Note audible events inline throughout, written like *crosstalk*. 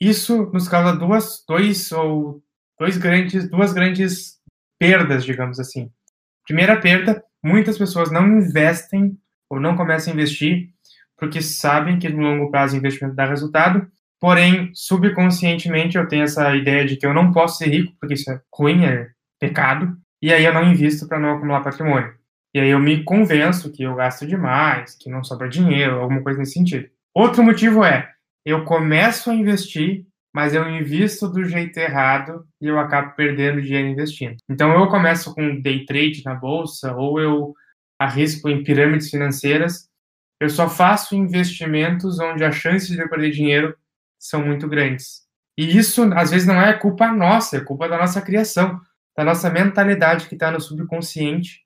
isso nos causa duas, dois ou dois grandes, duas grandes perdas, digamos assim. Primeira perda, muitas pessoas não investem ou não começam a investir porque sabem que no longo prazo o investimento dá resultado, porém, subconscientemente eu tenho essa ideia de que eu não posso ser rico porque isso é ruim, é pecado, e aí eu não invisto para não acumular patrimônio. E aí eu me convenço que eu gasto demais, que não sobra dinheiro, alguma coisa nesse sentido. Outro motivo é, eu começo a investir, mas eu invisto do jeito errado e eu acabo perdendo dinheiro investindo. Então eu começo com day trade na bolsa ou eu arrisco em pirâmides financeiras. Eu só faço investimentos onde as chances de eu perder dinheiro são muito grandes. E isso às vezes não é culpa nossa, é culpa da nossa criação, da nossa mentalidade que está no subconsciente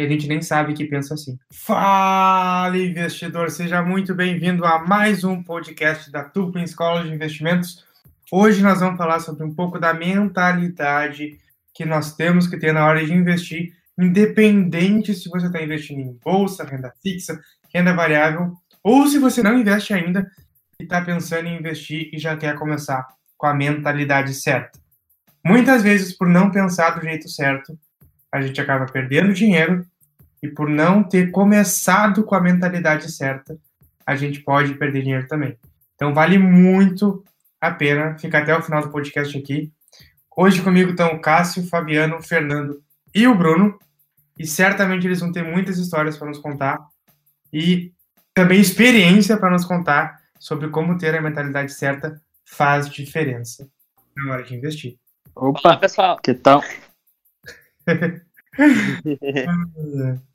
e a gente nem sabe que pensa assim. Fala, investidor! Seja muito bem-vindo a mais um podcast da Tupin Escola de Investimentos. Hoje nós vamos falar sobre um pouco da mentalidade que nós temos que ter na hora de investir, independente se você está investindo em bolsa, renda fixa, renda variável, ou se você não investe ainda e está pensando em investir e já quer começar com a mentalidade certa. Muitas vezes, por não pensar do jeito certo, a gente acaba perdendo dinheiro e por não ter começado com a mentalidade certa, a gente pode perder dinheiro também. Então vale muito a pena ficar até o final do podcast aqui. Hoje comigo estão o Cássio, Fabiano, o Fernando e o Bruno. E certamente eles vão ter muitas histórias para nos contar e também experiência para nos contar sobre como ter a mentalidade certa faz diferença na hora de investir. Opa, Olá, pessoal. Que tal? *laughs* *laughs*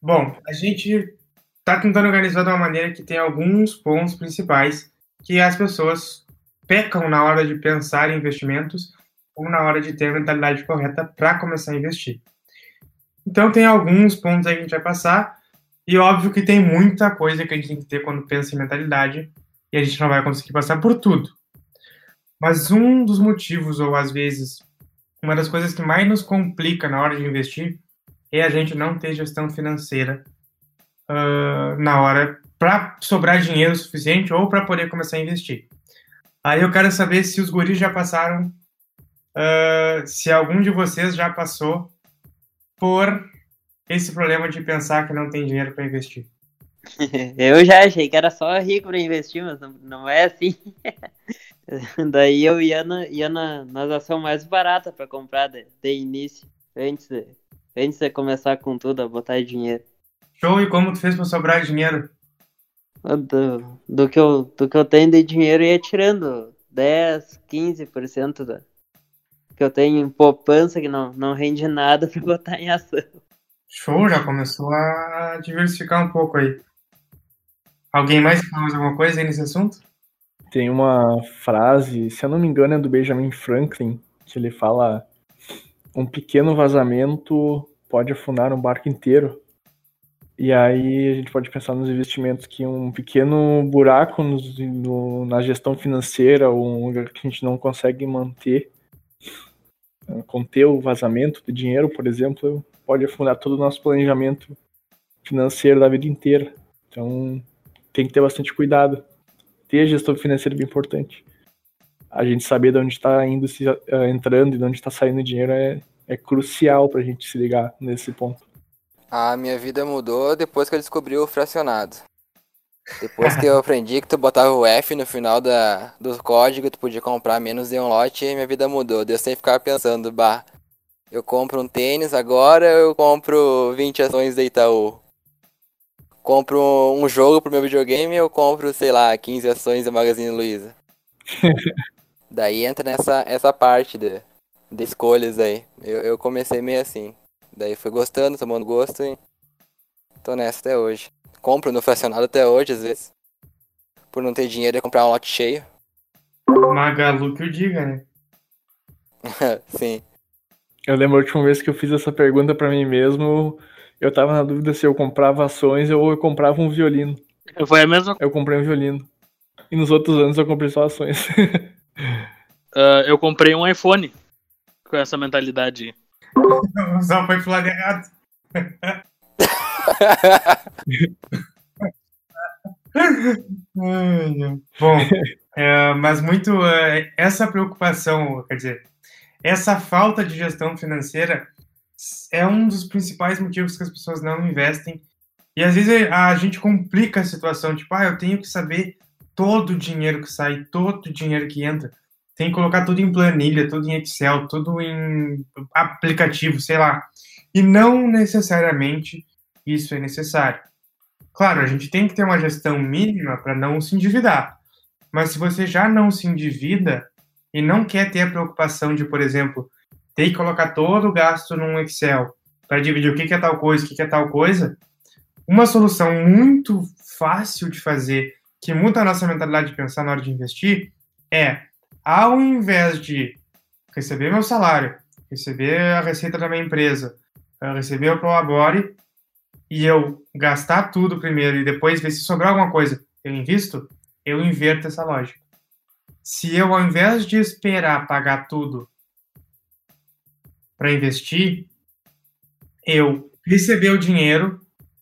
Bom, a gente está tentando organizar de uma maneira que tem alguns pontos principais que as pessoas pecam na hora de pensar em investimentos ou na hora de ter a mentalidade correta para começar a investir. Então, tem alguns pontos aí que a gente vai passar, e óbvio que tem muita coisa que a gente tem que ter quando pensa em mentalidade, e a gente não vai conseguir passar por tudo. Mas um dos motivos, ou às vezes uma das coisas que mais nos complica na hora de investir é a gente não ter gestão financeira uh, na hora para sobrar dinheiro suficiente ou para poder começar a investir. Aí eu quero saber se os guris já passaram, uh, se algum de vocês já passou por esse problema de pensar que não tem dinheiro para investir. *laughs* Eu já achei que era só rico para investir, mas não, não é assim. *laughs* Daí eu ia, na, ia na, nas ações mais baratas para comprar de, de início, antes de, antes de começar com tudo, a botar dinheiro. Show, e como tu fez para sobrar dinheiro? Do, do, que eu, do que eu tenho de dinheiro ia tirando 10, 15% da, que eu tenho em poupança que não, não rende nada *laughs* para botar em ação. Show, já começou a diversificar um pouco aí. Alguém mais quer mais alguma coisa aí nesse assunto? Tem uma frase, se eu não me engano, é do Benjamin Franklin, que ele fala: um pequeno vazamento pode afundar um barco inteiro. E aí a gente pode pensar nos investimentos que um pequeno buraco no, na gestão financeira, um lugar que a gente não consegue manter, eh, conter o vazamento de dinheiro, por exemplo, pode afundar todo o nosso planejamento financeiro da vida inteira. Então tem que ter bastante cuidado ter a gestão financeira é bem importante. A gente saber de onde está indo, se, uh, entrando e de onde está saindo dinheiro é, é crucial para a gente se ligar nesse ponto. A minha vida mudou depois que eu descobri o fracionado. Depois que eu aprendi que tu botava o F no final da, do código, tu podia comprar menos de um lote, e minha vida mudou. Deus sem ficar pensando, bah, eu compro um tênis agora, eu compro 20 ações da Itaú compro um jogo pro meu videogame, eu compro, sei lá, 15 ações da Magazine Luiza. *laughs* Daí entra nessa essa parte de, de escolhas aí. Eu, eu comecei meio assim. Daí fui gostando, tomando gosto e tô nessa até hoje. Compro no fracionado até hoje, às vezes. Por não ter dinheiro e comprar um lote cheio. Magalu que eu diga, né? *laughs* Sim. Eu lembro a última vez que eu fiz essa pergunta para mim mesmo, eu tava na dúvida se eu comprava ações ou eu comprava um violino. Foi a mesma Eu comprei um violino. E nos outros anos eu comprei só ações. *laughs* uh, eu comprei um iPhone com essa mentalidade. *laughs* Só foi errado. *laughs* Bom, é, mas muito é, essa preocupação, quer dizer, essa falta de gestão financeira é um dos principais motivos que as pessoas não investem. E às vezes a gente complica a situação, tipo, ah, eu tenho que saber todo o dinheiro que sai, todo o dinheiro que entra. Tem que colocar tudo em planilha, tudo em Excel, tudo em aplicativo, sei lá. E não necessariamente isso é necessário. Claro, a gente tem que ter uma gestão mínima para não se endividar. Mas se você já não se endivida e não quer ter a preocupação de, por exemplo, ter que colocar todo o gasto num Excel para dividir o que é tal coisa, o que é tal coisa, uma solução muito fácil de fazer, que muda a nossa mentalidade de pensar na hora de investir, é, ao invés de receber meu salário, receber a receita da minha empresa, receber o Prolabore, e eu gastar tudo primeiro e depois ver se sobrar alguma coisa, eu invisto, eu inverto essa lógica. Se eu, ao invés de esperar pagar tudo para investir, eu receber o dinheiro,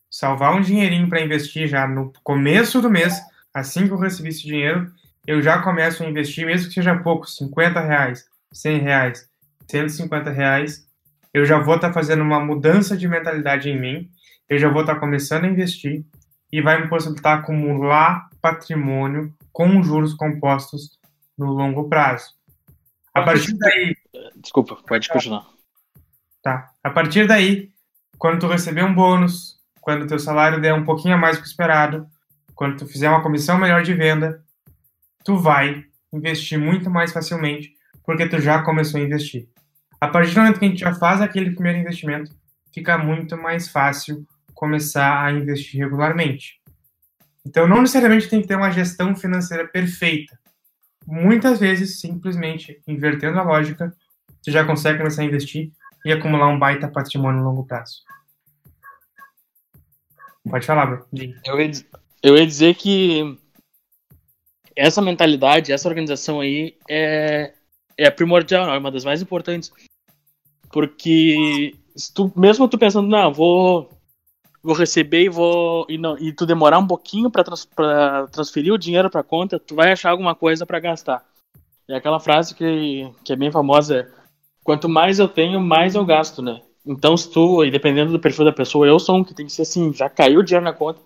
salvar um dinheirinho para investir já no começo do mês, assim que eu recebi esse dinheiro, eu já começo a investir, mesmo que seja pouco, 50 reais, 100 reais, 150 reais, eu já vou estar tá fazendo uma mudança de mentalidade em mim, eu já vou estar tá começando a investir e vai me possibilitar acumular patrimônio com juros compostos no longo prazo. A partir daí. Desculpa, pode continuar. Tá. A partir daí, quando tu receber um bônus, quando o teu salário der um pouquinho a mais do que esperado, quando tu fizer uma comissão melhor de venda, tu vai investir muito mais facilmente, porque tu já começou a investir. A partir do momento que a gente já faz aquele primeiro investimento, fica muito mais fácil começar a investir regularmente. Então, não necessariamente tem que ter uma gestão financeira perfeita. Muitas vezes, simplesmente invertendo a lógica, você já consegue começar a investir e acumular um baita patrimônio no longo prazo. Pode falar, Bro. Eu eu ia dizer que essa mentalidade, essa organização aí é, é primordial, é uma das mais importantes. Porque tu, mesmo tu pensando, não, vou vou receber e vou e não e tu demorar um pouquinho para trans, transferir o dinheiro para conta, tu vai achar alguma coisa para gastar. É aquela frase que, que é bem famosa, é, quanto mais eu tenho, mais eu gasto, né? Então, se tu, e dependendo do perfil da pessoa, eu sou um que tem que ser assim, já caiu o dinheiro na conta,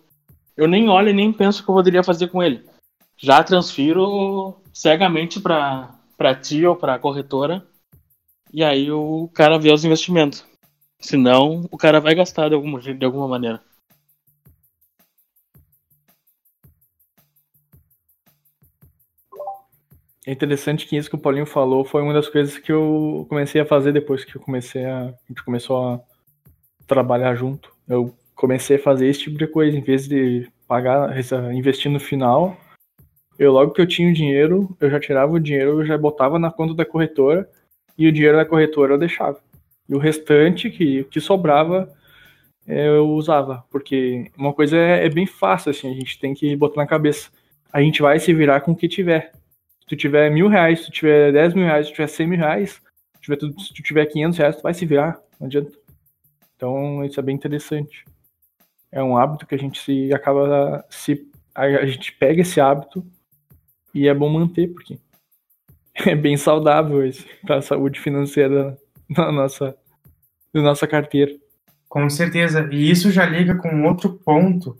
eu nem olho e nem penso o que eu poderia fazer com ele. Já transfiro cegamente para ti ou para a corretora, e aí o cara vê os investimentos. Senão, o cara vai gastar de alguma, de alguma maneira. É interessante que isso que o Paulinho falou foi uma das coisas que eu comecei a fazer depois que eu comecei a, a gente começou a trabalhar junto. Eu comecei a fazer esse tipo de coisa, em vez de pagar, investir no final, eu logo que eu tinha o dinheiro, eu já tirava o dinheiro, eu já botava na conta da corretora e o dinheiro da corretora eu deixava. E o restante que, que sobrava é, eu usava. Porque uma coisa é, é, bem fácil, assim, a gente tem que botar na cabeça. A gente vai se virar com o que tiver. Se tu tiver mil reais, se tu tiver dez mil reais, se tu tiver cem mil reais, se, tiver, se tu tiver quinhentos reais, tu vai se virar. Não adianta. Então, isso é bem interessante. É um hábito que a gente se acaba se a, a gente pega esse hábito e é bom manter porque é bem saudável para a saúde financeira na nossa, na nossa carteira. Com certeza. E isso já liga com outro ponto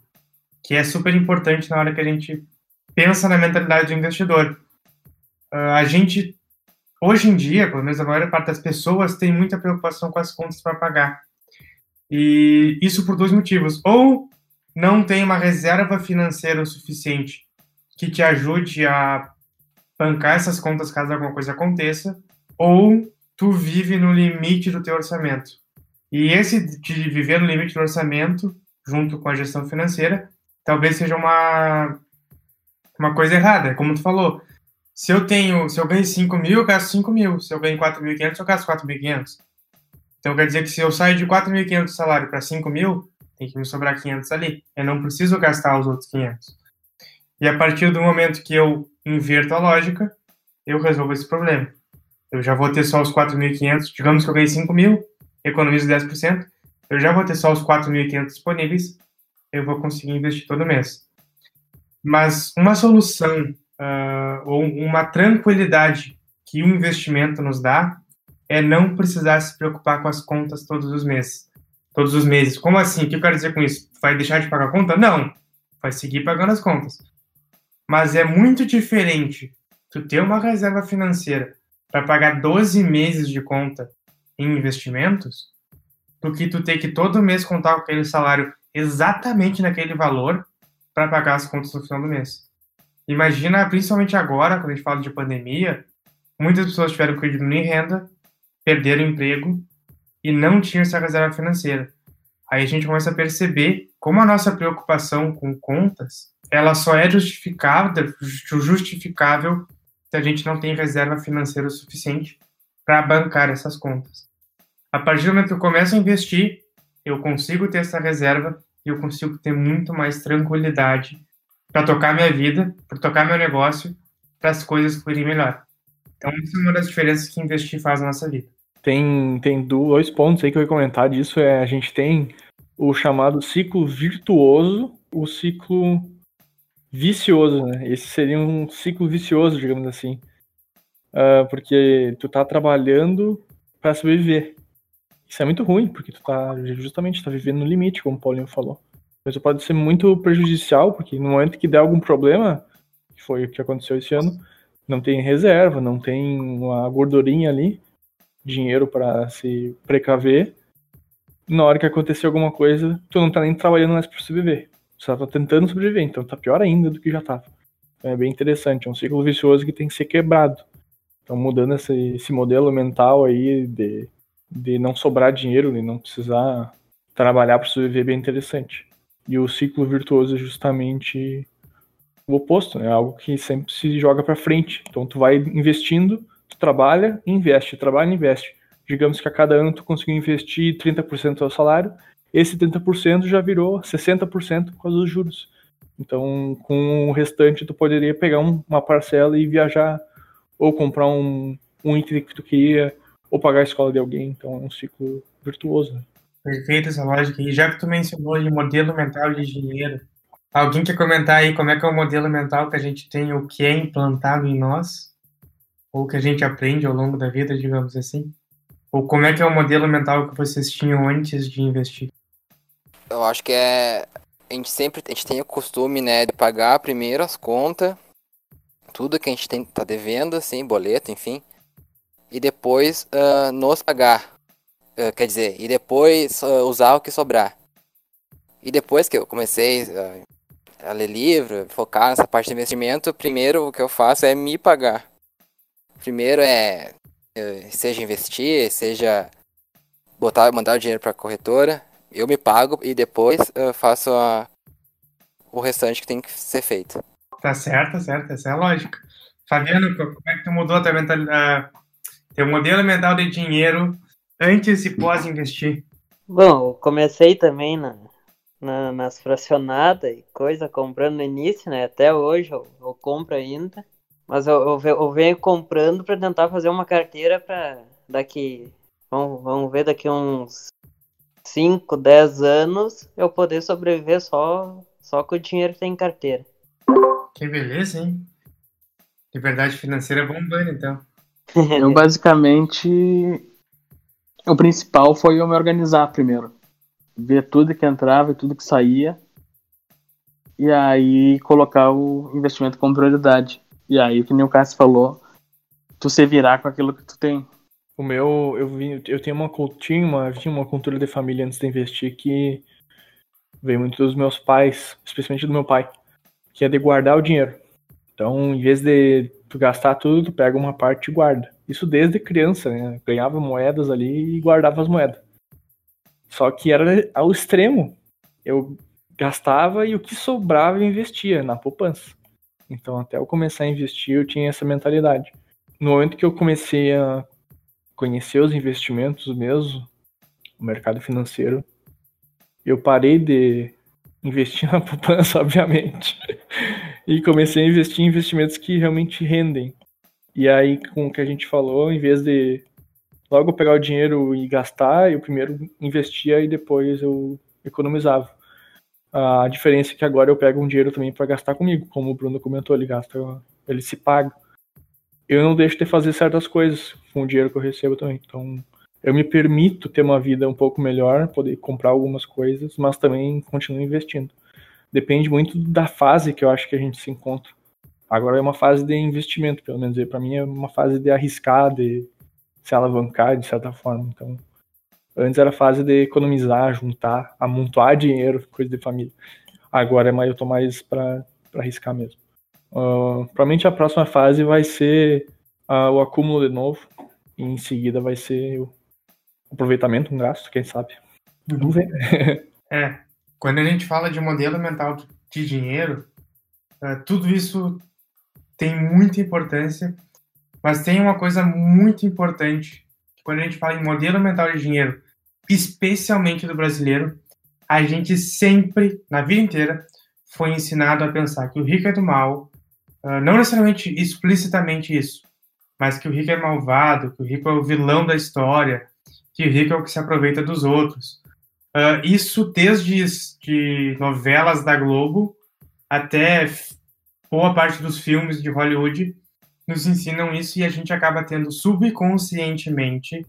que é super importante na hora que a gente pensa na mentalidade do investidor. Uh, a gente, hoje em dia, pelo menos a maior parte das pessoas, tem muita preocupação com as contas para pagar. E isso por dois motivos. Ou não tem uma reserva financeira o suficiente que te ajude a bancar essas contas caso alguma coisa aconteça, ou tu vive no limite do teu orçamento. E esse de viver no limite do orçamento, junto com a gestão financeira, talvez seja uma, uma coisa errada. Como tu falou, se eu tenho, se eu ganho 5 mil, eu gasto 5 mil. Se eu ganho 4.500, eu gasto 4.500. Então quer dizer que se eu saio de 4.500 de salário para 5 mil, tem que me sobrar 500 ali. Eu não preciso gastar os outros 500. E a partir do momento que eu inverto a lógica, eu resolvo esse problema eu já vou ter só os 4.500, digamos que eu ganhei 5 mil, economizo 10%, eu já vou ter só os 4.500 disponíveis, eu vou conseguir investir todo mês. Mas uma solução uh, ou uma tranquilidade que o investimento nos dá é não precisar se preocupar com as contas todos os meses. Todos os meses. Como assim? O que eu quero dizer com isso? Vai deixar de pagar a conta? Não. Vai seguir pagando as contas. Mas é muito diferente tu ter uma reserva financeira para pagar 12 meses de conta em investimentos do que tu ter que todo mês contar com aquele salário exatamente naquele valor para pagar as contas no final do mês. Imagina, principalmente agora, quando a gente fala de pandemia, muitas pessoas tiveram que diminuir renda, perderam emprego e não tinham essa reserva financeira. Aí a gente começa a perceber como a nossa preocupação com contas, ela só é justificável, justificável se a gente não tem reserva financeira suficiente para bancar essas contas. A partir do momento que eu começo a investir, eu consigo ter essa reserva e eu consigo ter muito mais tranquilidade para tocar minha vida, para tocar meu negócio, para as coisas fluírem melhor. Então, essa é uma das diferenças que investir faz na nossa vida. Tem, tem dois pontos aí que eu ia comentar disso. É, a gente tem o chamado ciclo virtuoso, o ciclo vicioso, né? Esse seria um ciclo vicioso, digamos assim. Uh, porque tu tá trabalhando para sobreviver. Isso é muito ruim, porque tu tá justamente tá vivendo no limite, como o Paulinho falou. Isso pode ser muito prejudicial, porque no momento que der algum problema, que foi o que aconteceu esse ano, não tem reserva, não tem uma gordurinha ali, dinheiro para se precaver. Na hora que acontecer alguma coisa, tu não tá nem trabalhando mais para sobreviver. Tu só tá tentando sobreviver, então tá pior ainda do que já tava. É bem interessante, é um ciclo vicioso que tem que ser quebrado. Então mudando esse, esse modelo mental aí de, de não sobrar dinheiro, de não precisar trabalhar para sobreviver é bem interessante. E o ciclo virtuoso é justamente o oposto, né? Algo que sempre se joga para frente. Então tu vai investindo, tu trabalha, investe, trabalha, investe. Digamos que a cada ano tu conseguiu investir 30% do seu salário, esse 30% já virou 60% por causa dos juros. Então, com o restante tu poderia pegar um, uma parcela e viajar ou comprar um, um item que tu queria ou pagar a escola de alguém. Então é um ciclo virtuoso. Né? Perfeito essa lógica. E já que tu mencionou de modelo mental de dinheiro, alguém quer comentar aí como é que é o modelo mental que a gente tem, o que é implantado em nós? Ou que a gente aprende ao longo da vida, digamos assim? Ou como é que é o modelo mental que vocês tinham antes de investir? Eu acho que é. A gente sempre a gente tem o costume, né, de pagar primeiro as contas, tudo que a gente tem, tá devendo, assim, boleto, enfim. E depois uh, nos pagar. Uh, quer dizer, e depois uh, usar o que sobrar. E depois que eu comecei a ler livro, focar nessa parte de investimento, primeiro o que eu faço é me pagar. Primeiro é seja investir, seja botar, mandar o dinheiro para a corretora, eu me pago e depois eu faço a, o restante que tem que ser feito. Tá certo, tá certo, essa é a lógica. Fabiano, como é que tu mudou a tua mentalidade, teu modelo mental de dinheiro antes e pós investir? Bom, eu comecei também na, na, nas fracionadas e coisa, comprando no início, né? Até hoje eu, eu compro ainda. Mas eu, eu, eu venho comprando para tentar fazer uma carteira para daqui. Vamos, vamos ver, daqui uns 5, 10 anos eu poder sobreviver só, só com o dinheiro que tem em carteira. Que beleza, hein? Liberdade financeira bombando, então. *laughs* eu basicamente o principal foi eu me organizar primeiro. Ver tudo que entrava e tudo que saía. E aí colocar o investimento como prioridade. E aí, que nem o Cássio falou, tu se virar com aquilo que tu tem. O meu, eu, vi, eu tenho uma, tinha uma, tinha uma cultura de família antes de investir que veio muito dos meus pais, especialmente do meu pai, que é de guardar o dinheiro. Então, em vez de tu gastar tudo, tu pega uma parte e guarda. Isso desde criança, né? Ganhava moedas ali e guardava as moedas. Só que era ao extremo. Eu gastava e o que sobrava eu investia na poupança. Então, até eu começar a investir, eu tinha essa mentalidade. No momento que eu comecei a conhecer os investimentos mesmo, o mercado financeiro, eu parei de investir *laughs* na poupança, obviamente, e comecei a investir em investimentos que realmente rendem. E aí, com o que a gente falou, em vez de logo pegar o dinheiro e gastar, eu primeiro investia e depois eu economizava. A diferença é que agora eu pego um dinheiro também para gastar comigo, como o Bruno comentou, ele gasta, ele se paga. Eu não deixo de fazer certas coisas com o dinheiro que eu recebo também. Então, eu me permito ter uma vida um pouco melhor, poder comprar algumas coisas, mas também continuo investindo. Depende muito da fase que eu acho que a gente se encontra. Agora é uma fase de investimento, pelo menos. Para mim é uma fase de arriscar, de se alavancar de certa forma. Então, antes era fase de economizar, juntar, amontoar dinheiro, coisa de família. Agora é mais, eu tô mais para arriscar mesmo. Uh, provavelmente a próxima fase vai ser uh, o acúmulo de novo. E em seguida vai ser o aproveitamento, um gasto, quem sabe. Vamos ver. *laughs* É, quando a gente fala de modelo mental de dinheiro, uh, tudo isso tem muita importância, mas tem uma coisa muito importante. Quando a gente fala em modelo mental de dinheiro, especialmente do brasileiro, a gente sempre, na vida inteira, foi ensinado a pensar que o rico é do mal, uh, não necessariamente explicitamente isso, mas que o rico é malvado, que o rico é o vilão da história, que o rico é o que se aproveita dos outros. Uh, isso desde de novelas da Globo até boa parte dos filmes de Hollywood nos ensinam isso e a gente acaba tendo subconscientemente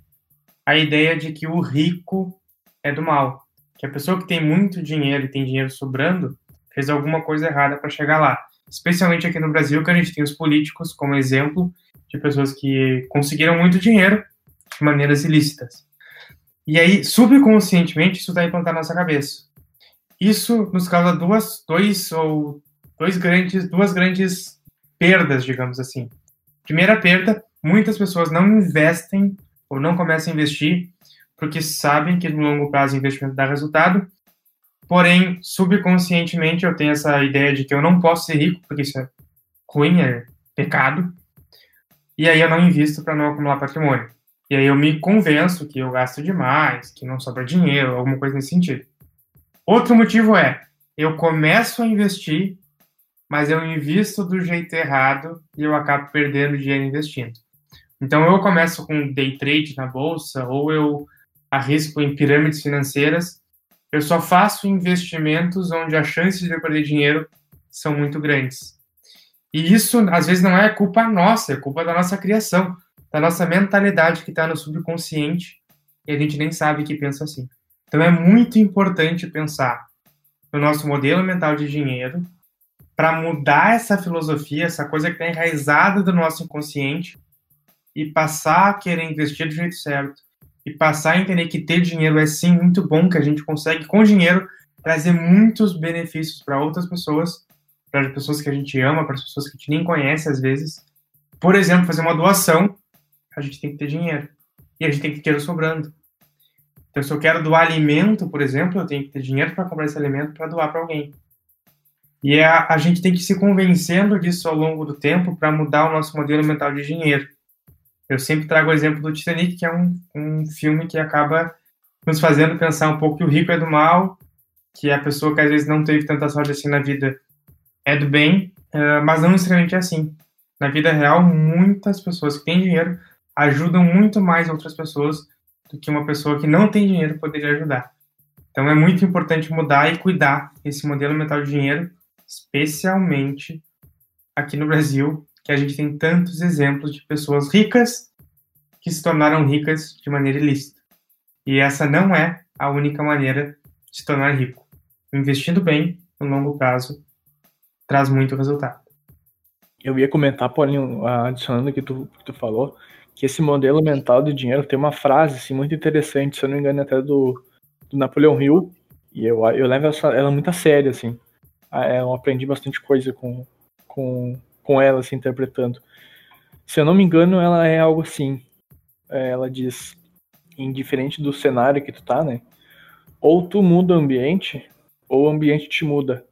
a ideia de que o rico é do mal, que a pessoa que tem muito dinheiro e tem dinheiro sobrando fez alguma coisa errada para chegar lá. Especialmente aqui no Brasil, que a gente tem os políticos como exemplo de pessoas que conseguiram muito dinheiro de maneiras ilícitas. E aí, subconscientemente, isso está implantado na nossa cabeça. Isso nos causa duas, dois ou dois grandes, duas grandes perdas, digamos assim. Primeira perda, muitas pessoas não investem ou não começam a investir porque sabem que no longo prazo o investimento dá resultado. Porém, subconscientemente eu tenho essa ideia de que eu não posso ser rico porque isso é ruim, é pecado. E aí eu não invisto para não acumular patrimônio. E aí eu me convenço que eu gasto demais, que não sobra dinheiro, alguma coisa nesse sentido. Outro motivo é, eu começo a investir, mas eu invisto do jeito errado e eu acabo perdendo dinheiro investindo. Então eu começo com day trade na bolsa ou eu arrisco em pirâmides financeiras. Eu só faço investimentos onde as chances de eu perder dinheiro são muito grandes. E isso às vezes não é culpa nossa, é culpa da nossa criação da nossa mentalidade que está no subconsciente e a gente nem sabe que pensa assim. Então é muito importante pensar no nosso modelo mental de dinheiro para mudar essa filosofia, essa coisa que está enraizada do nosso inconsciente e passar a querer investir do jeito certo e passar a entender que ter dinheiro é sim muito bom, que a gente consegue com dinheiro trazer muitos benefícios para outras pessoas, para as pessoas que a gente ama, para as pessoas que a gente nem conhece às vezes. Por exemplo, fazer uma doação a gente tem que ter dinheiro. E a gente tem que ter dinheiro sobrando. Então, se eu quero doar alimento, por exemplo, eu tenho que ter dinheiro para comprar esse alimento para doar para alguém. E a, a gente tem que se convencendo disso ao longo do tempo para mudar o nosso modelo mental de dinheiro. Eu sempre trago o exemplo do Titanic, que é um, um filme que acaba nos fazendo pensar um pouco que o rico é do mal, que a pessoa que às vezes não teve tanta sorte assim na vida é do bem, uh, mas não necessariamente é assim. Na vida real, muitas pessoas que têm dinheiro ajudam muito mais outras pessoas do que uma pessoa que não tem dinheiro poderia ajudar. Então é muito importante mudar e cuidar esse modelo mental de dinheiro, especialmente aqui no Brasil, que a gente tem tantos exemplos de pessoas ricas que se tornaram ricas de maneira ilícita. E essa não é a única maneira de se tornar rico. Investindo bem, no longo prazo, traz muito resultado. Eu ia comentar, Paulinho, adicionando o que tu, que tu falou, que esse modelo mental de dinheiro tem uma frase assim, muito interessante, se eu não me engano, até do, do Napoleão Hill, e eu, eu levo essa, ela muito a sério, assim. Ah, é, eu aprendi bastante coisa com, com, com ela, assim, interpretando. Se eu não me engano, ela é algo assim. É, ela diz, indiferente do cenário que tu tá, né? Ou tu muda o ambiente, ou o ambiente te muda.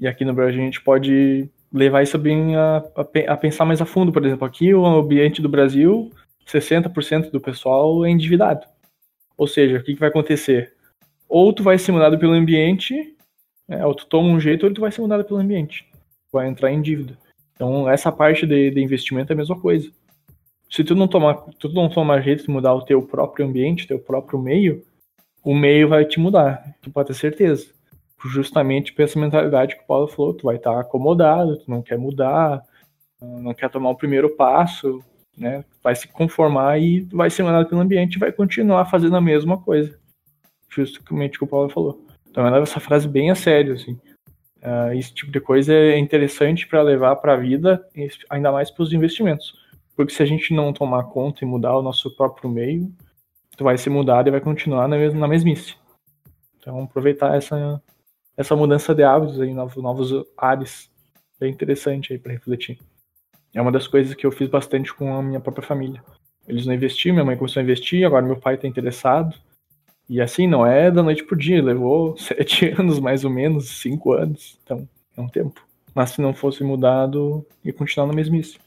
E aqui no Brasil a gente pode levar isso bem a, a, a pensar mais a fundo. Por exemplo, aqui o ambiente do Brasil 60% do pessoal é endividado. Ou seja, o que, que vai acontecer? Ou tu vai ser mudado pelo ambiente, né, ou tu toma um jeito, ou tu vai ser mudado pelo ambiente. Vai entrar em dívida. Então, essa parte de, de investimento é a mesma coisa. Se tu não tomar, tu não tomar jeito de mudar o teu próprio ambiente, teu próprio meio, o meio vai te mudar. Tu pode ter certeza. justamente por essa mentalidade que o Paulo falou, tu vai estar acomodado, tu não quer mudar, não quer tomar o primeiro passo, né? Vai se conformar e vai ser mandado pelo ambiente e vai continuar fazendo a mesma coisa. Justamente o que o Paulo falou. Então eu levo essa frase bem a sério, assim. Uh, esse tipo de coisa é interessante para levar para a vida, ainda mais para os investimentos. Porque se a gente não tomar conta e mudar o nosso próprio meio, tu vai ser mudado e vai continuar na, mes na mesmice. Então aproveitar essa, essa mudança de hábitos aí, novos, novos ares, é interessante para refletir. É uma das coisas que eu fiz bastante com a minha própria família. Eles não investiam, minha mãe começou a investir, agora meu pai está interessado. E assim, não é da noite pro dia, levou sete *laughs* anos mais ou menos, cinco anos. Então, é um tempo. Mas se não fosse mudado, ia continuar na mesmice.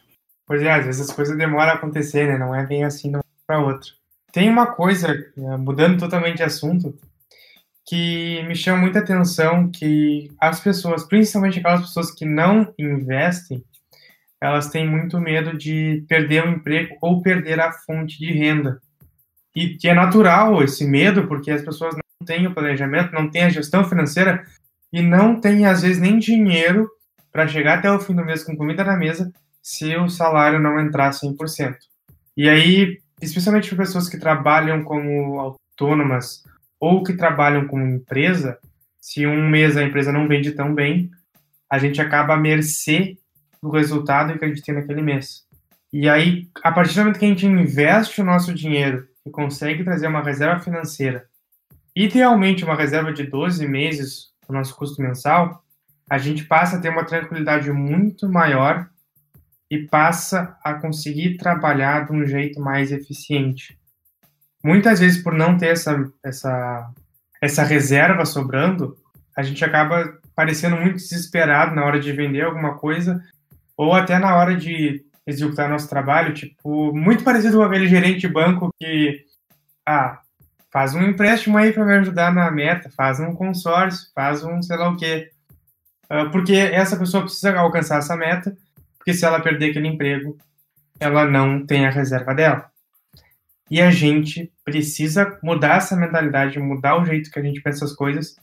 Pois é, às vezes as coisas demoram a acontecer, né? Não é bem assim de uma para outra. Tem uma coisa, eh, mudando totalmente de assunto, que me chama muita atenção, que as pessoas, principalmente aquelas pessoas que não investem, elas têm muito medo de perder o emprego ou perder a fonte de renda. E que é natural esse medo, porque as pessoas não têm o planejamento, não têm a gestão financeira e não têm, às vezes, nem dinheiro para chegar até o fim do mês com comida na mesa se o salário não entrar 100%. E aí, especialmente para pessoas que trabalham como autônomas ou que trabalham como empresa, se um mês a empresa não vende tão bem, a gente acaba à mercê do resultado que a gente tem naquele mês. E aí, a partir do momento que a gente investe o nosso dinheiro e consegue trazer uma reserva financeira, idealmente uma reserva de 12 meses do nosso custo mensal, a gente passa a ter uma tranquilidade muito maior e passa a conseguir trabalhar de um jeito mais eficiente. Muitas vezes, por não ter essa, essa, essa reserva sobrando, a gente acaba parecendo muito desesperado na hora de vender alguma coisa ou até na hora de executar nosso trabalho, tipo, muito parecido com aquele gerente de banco que, ah, faz um empréstimo aí para me ajudar na meta, faz um consórcio, faz um sei lá o quê. Uh, porque essa pessoa precisa alcançar essa meta, porque se ela perder aquele emprego, ela não tem a reserva dela. E a gente precisa mudar essa mentalidade, mudar o jeito que a gente pensa as coisas,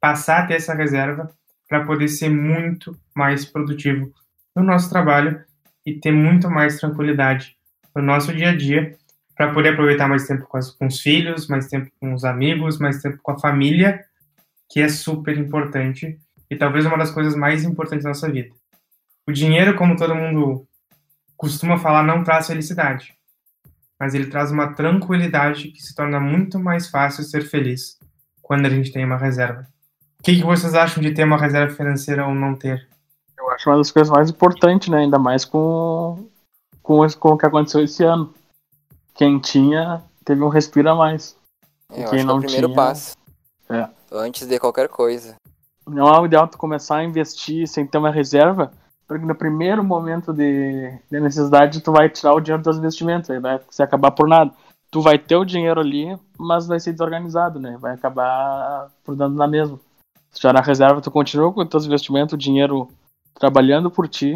passar a ter essa reserva para poder ser muito mais produtivo no nosso trabalho e ter muito mais tranquilidade no nosso dia a dia para poder aproveitar mais tempo com, com os filhos, mais tempo com os amigos, mais tempo com a família, que é super importante e talvez uma das coisas mais importantes da nossa vida. O dinheiro, como todo mundo costuma falar, não traz felicidade, mas ele traz uma tranquilidade que se torna muito mais fácil ser feliz quando a gente tem uma reserva. O que, que vocês acham de ter uma reserva financeira ou não ter? Acho uma das coisas mais importantes, né? Ainda mais com, com, com o que aconteceu esse ano. Quem tinha teve um respiro a mais. É, Quem não que é o primeiro tinha, passo. É. Antes de qualquer coisa. Não é o ideal tu começar a investir sem ter uma reserva, porque no primeiro momento de, de necessidade tu vai tirar o dinheiro dos investimentos, aí vai se acabar por nada. Tu vai ter o dinheiro ali, mas vai ser desorganizado, né? Vai acabar por dando na mesma. Se tirar a reserva, tu continua com os teus investimentos, o dinheiro trabalhando por ti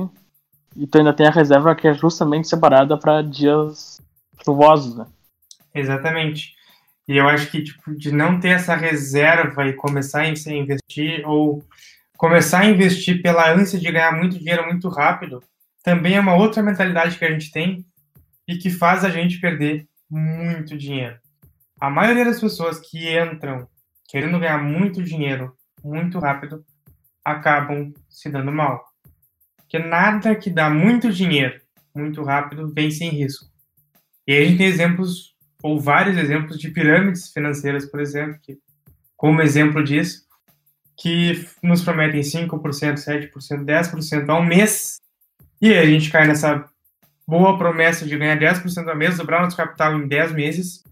e tu ainda tem a reserva que é justamente separada para dias chuvosos, né? Exatamente. E eu acho que tipo, de não ter essa reserva e começar a investir ou começar a investir pela ânsia de ganhar muito dinheiro muito rápido, também é uma outra mentalidade que a gente tem e que faz a gente perder muito dinheiro. A maioria das pessoas que entram querendo ganhar muito dinheiro muito rápido acabam se dando mal. Porque nada que dá muito dinheiro muito rápido vem sem risco. E aí a gente tem exemplos, ou vários exemplos de pirâmides financeiras, por exemplo, que, como exemplo disso, que nos prometem 5%, 7%, 10% ao mês, e aí a gente cai nessa boa promessa de ganhar 10% ao mês, dobrar nosso capital em 10 meses,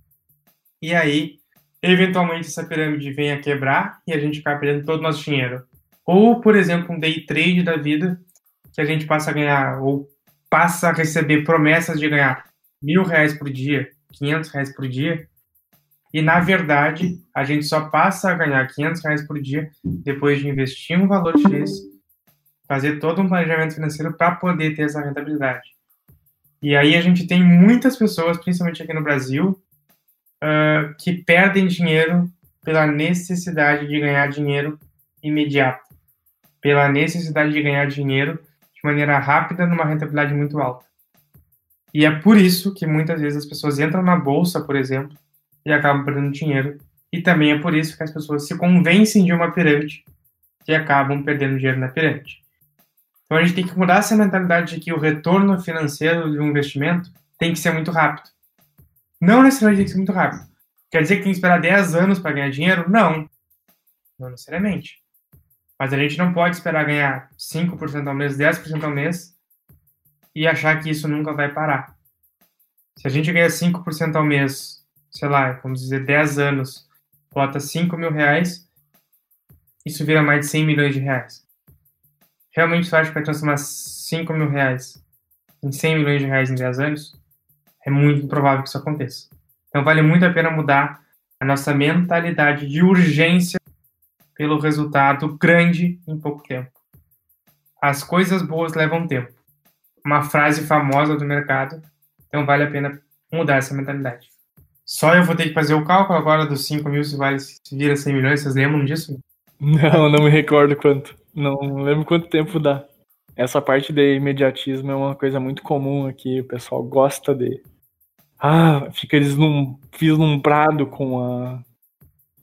e aí, eventualmente, essa pirâmide vem a quebrar e a gente acaba perdendo todo o nosso dinheiro. Ou, por exemplo, um day trade da vida, que a gente passa a ganhar ou passa a receber promessas de ganhar mil reais por dia, quinhentos reais por dia, e na verdade a gente só passa a ganhar quinhentos reais por dia depois de investir um valor X, fazer todo um planejamento financeiro para poder ter essa rentabilidade. E aí a gente tem muitas pessoas, principalmente aqui no Brasil, uh, que perdem dinheiro pela necessidade de ganhar dinheiro imediata, pela necessidade de ganhar dinheiro maneira rápida numa rentabilidade muito alta. E é por isso que muitas vezes as pessoas entram na bolsa, por exemplo, e acabam perdendo dinheiro. E também é por isso que as pessoas se convencem de uma pirâmide e acabam perdendo dinheiro na pirâmide. Então a gente tem que mudar essa mentalidade de que o retorno financeiro de um investimento tem que ser muito rápido. Não necessariamente tem que ser muito rápido. Quer dizer que tem que esperar 10 anos para ganhar dinheiro? Não. Não necessariamente. Mas a gente não pode esperar ganhar 5% ao mês, 10% ao mês e achar que isso nunca vai parar. Se a gente ganha 5% ao mês, sei lá, vamos dizer 10 anos, bota 5 mil reais, isso vira mais de 100 milhões de reais. Realmente você acha que vai transformar 5 mil reais em 100 milhões de reais em 10 anos? É muito improvável que isso aconteça. Então vale muito a pena mudar a nossa mentalidade de urgência pelo resultado grande em pouco tempo. As coisas boas levam tempo. Uma frase famosa do mercado, então vale a pena mudar essa mentalidade. Só eu vou ter que fazer o cálculo agora dos 5 mil se, vai, se vira 100 milhões, vocês lembram disso? Não, não me recordo quanto. Não lembro quanto tempo dá. Essa parte de imediatismo é uma coisa muito comum aqui, o pessoal gosta de. Ah, fica vislumbrado com a a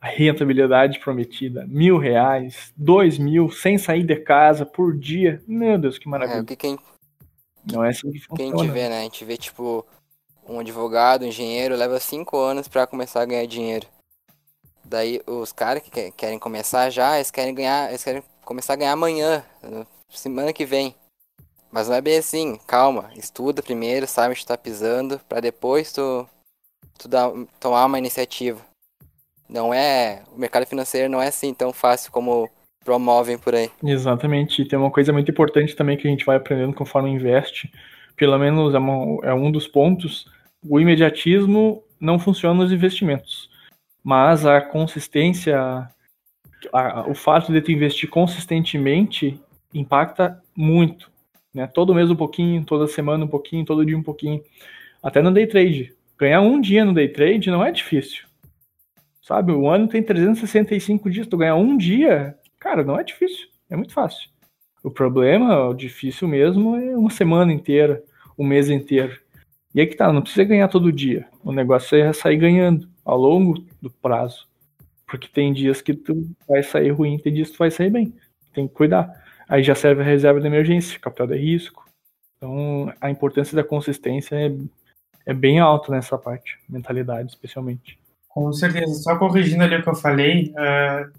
rentabilidade prometida, mil reais, dois mil, sem sair de casa por dia. Meu Deus, que maravilha. É, o que quem, Não é assim que que a funciona. gente vê, né? A gente vê, tipo, um advogado, um engenheiro, leva cinco anos pra começar a ganhar dinheiro. Daí os caras que que- querem começar já, eles querem ganhar, eles querem começar a ganhar amanhã, semana que vem. Mas não é bem assim, calma, estuda primeiro, sabe onde tu tá pisando, pra depois tu, tu dar, tomar uma iniciativa. Não é, o mercado financeiro não é assim tão fácil como promovem por aí. Exatamente. E tem uma coisa muito importante também que a gente vai aprendendo conforme investe. Pelo menos é, uma- é um dos pontos. O imediatismo não funciona nos investimentos. Mas a consistência, a- o fato de tu investir consistentemente impacta muito. Né? Todo mês um pouquinho, toda semana um pouquinho, todo dia um pouquinho. Até no day trade. Ganhar um dia no day trade não é difícil. Sabe, o ano tem 365 dias, tu ganhar um dia, cara, não é difícil, é muito fácil. O problema, o difícil mesmo, é uma semana inteira, um mês inteiro. E aí que tá, não precisa ganhar todo dia. O negócio é sair ganhando ao longo do prazo. Porque tem dias que tu vai sair ruim, tem dias que tu vai sair bem. Tem que cuidar. Aí já serve a reserva de emergência, capital de risco. Então, a importância da consistência é, é bem alta nessa parte, mentalidade especialmente. Com certeza. Só corrigindo ali o que eu falei, uh,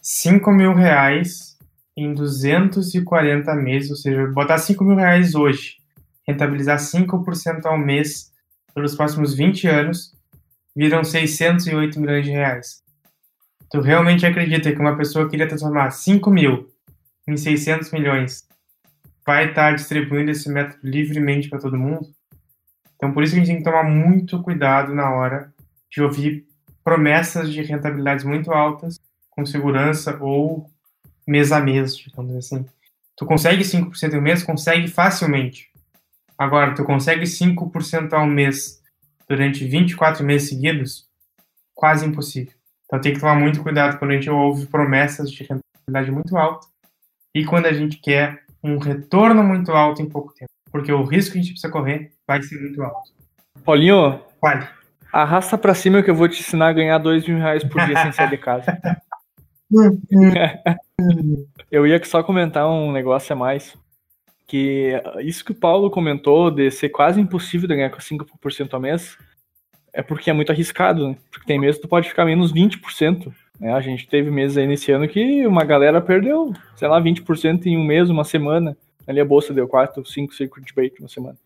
5 mil reais em 240 meses, ou seja, botar 5 mil reais hoje, rentabilizar 5% ao mês pelos próximos 20 anos, viram 608 milhões de reais. Tu realmente acredita que uma pessoa que queria transformar 5 mil em 600 milhões vai estar distribuindo esse método livremente para todo mundo? Então, por isso que a gente tem que tomar muito cuidado na hora de ouvir promessas de rentabilidades muito altas, com segurança ou mês a mês, digamos assim. Tu consegue 5% ao mês? Consegue facilmente. Agora, tu consegue 5% ao mês durante 24 meses seguidos? Quase impossível. Então tem que tomar muito cuidado quando a gente ouve promessas de rentabilidade muito alta e quando a gente quer um retorno muito alto em pouco tempo. Porque o risco que a gente precisa correr vai ser muito alto. Paulinho, Vale. Arrasta pra cima que eu vou te ensinar a ganhar dois mil reais por dia sem sair de casa. *laughs* Eu ia só comentar um negócio a mais. Que isso que o Paulo comentou de ser quase impossível de ganhar com 5% ao mês é porque é muito arriscado, né? Porque tem meses que tu pode ficar menos 20%. Né? A gente teve meses aí nesse ano que uma galera perdeu, sei lá, 20% em um mês, uma semana. Ali a bolsa deu 4, 5 circuit break uma semana.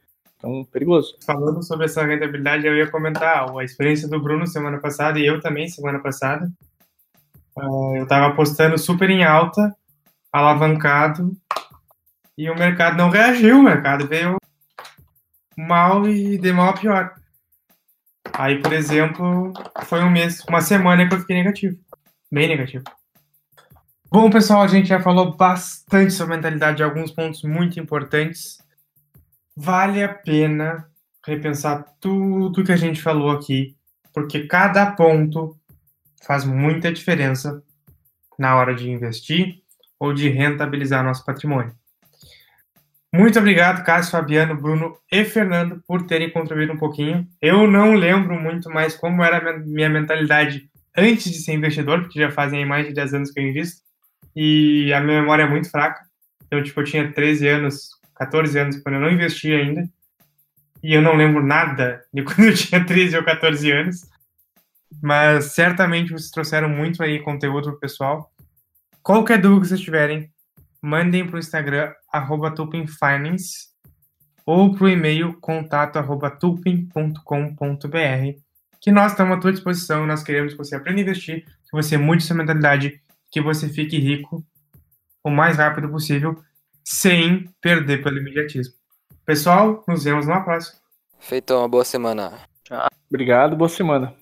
Então, perigoso. Falando sobre essa rentabilidade, eu ia comentar a experiência do Bruno semana passada e eu também semana passada. Uh, eu estava apostando super em alta, alavancado, e o mercado não reagiu. O mercado veio mal e de mal a pior. Aí, por exemplo, foi um mês, uma semana que eu fiquei negativo. Bem negativo. Bom, pessoal, a gente já falou bastante sobre mentalidade, alguns pontos muito importantes. Vale a pena repensar tudo que a gente falou aqui, porque cada ponto faz muita diferença na hora de investir ou de rentabilizar nosso patrimônio. Muito obrigado, Cássio, Fabiano, Bruno e Fernando, por terem contribuído um pouquinho. Eu não lembro muito mais como era a minha mentalidade antes de ser investidor, porque já fazem mais de 10 anos que eu invisto, e a minha memória é muito fraca. Então, tipo, eu tinha 13 anos, 14 anos, quando eu não investi ainda, e eu não lembro nada de *laughs* quando eu tinha 13 ou 14 anos, mas certamente vocês trouxeram muito aí conteúdo pro pessoal. Qualquer dúvida que vocês tiverem, mandem para o Instagram, arroba Finance, ou para o e-mail contato arroba tupin.com.br, que nós estamos à tua disposição, nós queremos que você aprenda a investir, que você mude sua mentalidade, que você fique rico o mais rápido possível, sem perder pelo imediatismo. Pessoal, nos vemos na próxima. Feito, uma boa semana. Obrigado, boa semana.